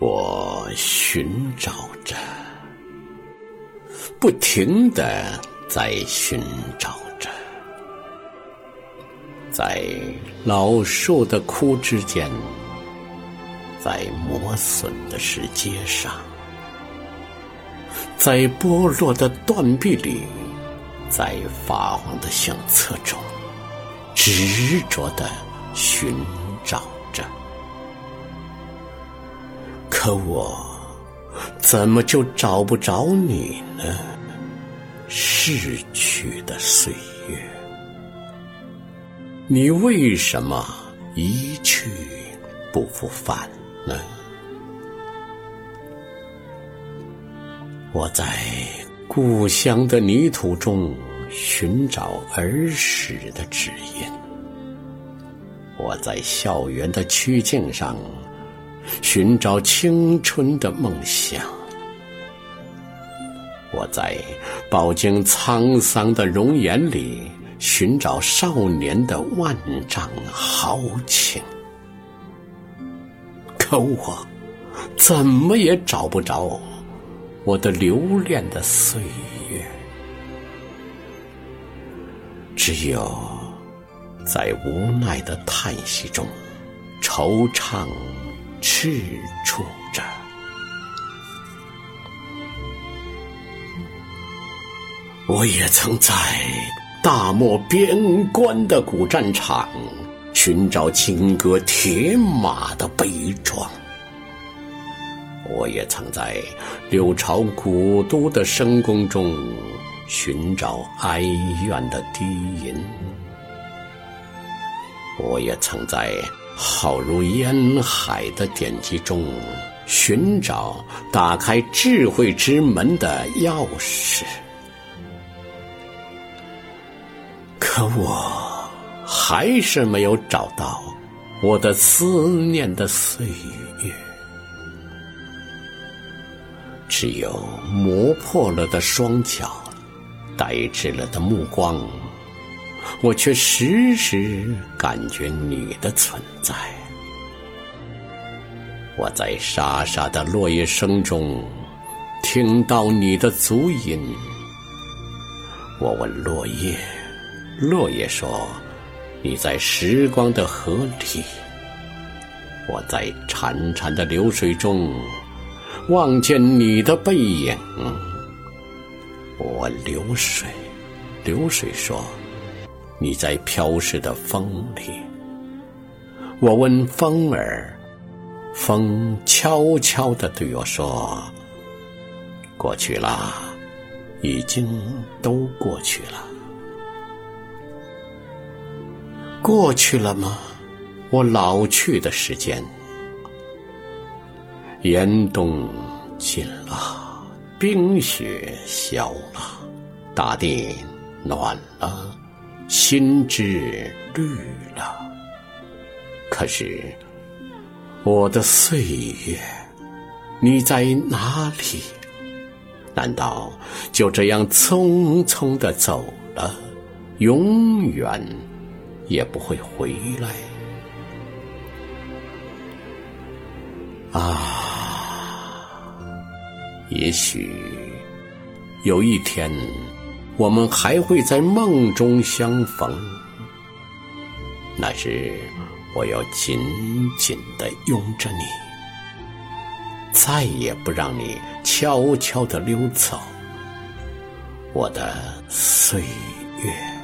我寻找着，不停的在寻找着，在老树的枯枝间，在磨损的石阶上，在剥落的断壁里，在发黄的相册中，执着的寻找。可我怎么就找不着你呢？逝去的岁月，你为什么一去不复返呢？我在故乡的泥土中寻找儿时的指引，我在校园的曲径上。寻找青春的梦想，我在饱经沧桑的容颜里寻找少年的万丈豪情，可我怎么也找不着我的留恋的岁月，只有在无奈的叹息中惆怅。赤处着，我也曾在大漠边关的古战场寻找金戈铁马的悲壮；我也曾在六朝古都的深宫中寻找哀怨的低吟；我也曾在。浩如烟海的典籍中，寻找打开智慧之门的钥匙，可我还是没有找到我的思念的岁月，只有磨破了的双脚，呆滞了的目光。我却时时感觉你的存在。我在沙沙的落叶声中听到你的足音。我问落叶，落叶说：“你在时光的河里。”我在潺潺的流水中望见你的背影。我问流水，流水说。你在飘逝的风里，我问风儿，风悄悄地对我说：“过去了，已经都过去了，过去了吗？我老去的时间，严冬尽了，冰雪消了，大地暖了。”心之绿了，可是我的岁月，你在哪里？难道就这样匆匆的走了，永远也不会回来？啊，也许有一天。我们还会在梦中相逢，那时我要紧紧的拥着你，再也不让你悄悄的溜走，我的岁月。